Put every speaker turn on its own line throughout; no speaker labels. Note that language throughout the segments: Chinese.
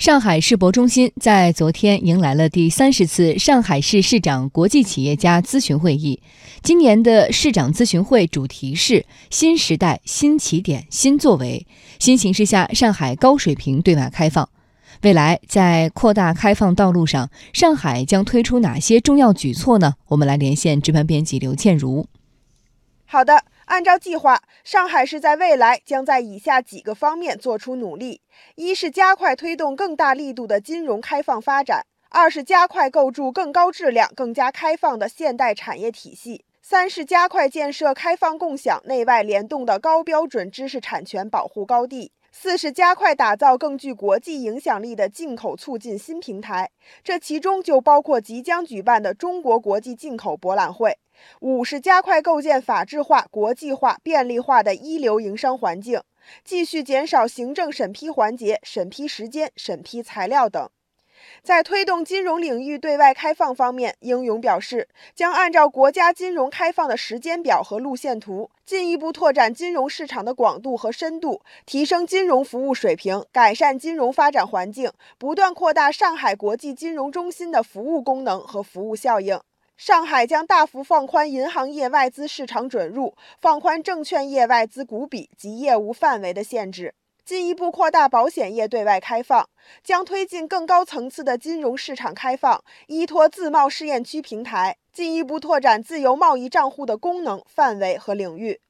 上海世博中心在昨天迎来了第三十次上海市市长国际企业家咨询会议。今年的市长咨询会主题是“新时代新起点新作为”，新形势下上海高水平对外开放。未来在扩大开放道路上，上海将推出哪些重要举措呢？我们来连线值班编辑刘倩茹。
好的。按照计划，上海市在未来将在以下几个方面做出努力：一是加快推动更大力度的金融开放发展；二是加快构筑更高质量、更加开放的现代产业体系；三是加快建设开放共享、内外联动的高标准知识产权保护高地；四是加快打造更具国际影响力的进口促进新平台，这其中就包括即将举办的中国国际进口博览会。五是加快构建法治化、国际化、便利化的一流营商环境，继续减少行政审批环节、审批时间、审批材料等。在推动金融领域对外开放方面，英勇表示，将按照国家金融开放的时间表和路线图，进一步拓展金融市场的广度和深度，提升金融服务水平，改善金融发展环境，不断扩大上海国际金融中心的服务功能和服务效应。上海将大幅放宽银行业外资市场准入，放宽证券业外资股比及业务范围的限制，进一步扩大保险业对外开放，将推进更高层次的金融市场开放，依托自贸试验区平台，进一步拓展自由贸易账户的功能范围和领域。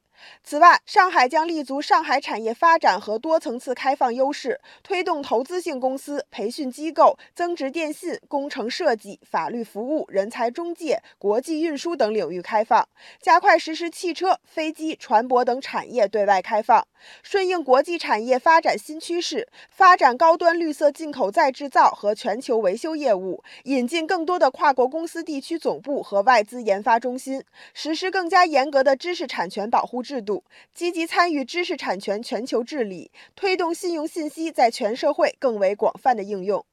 此外，上海将立足上海产业发展和多层次开放优势，推动投资性公司、培训机构、增值电信、工程设计、法律服务、人才中介、国际运输等领域开放，加快实施汽车、飞机、船舶等产业对外开放，顺应国际产业发展新趋势，发展高端绿色进口再制造和全球维修业务，引进更多的跨国公司地区总部和外资研发中心，实施更加严格的知识产权保护。制度积极参与知识产权全球治理，推动信用信息在全社会更为广泛的应用。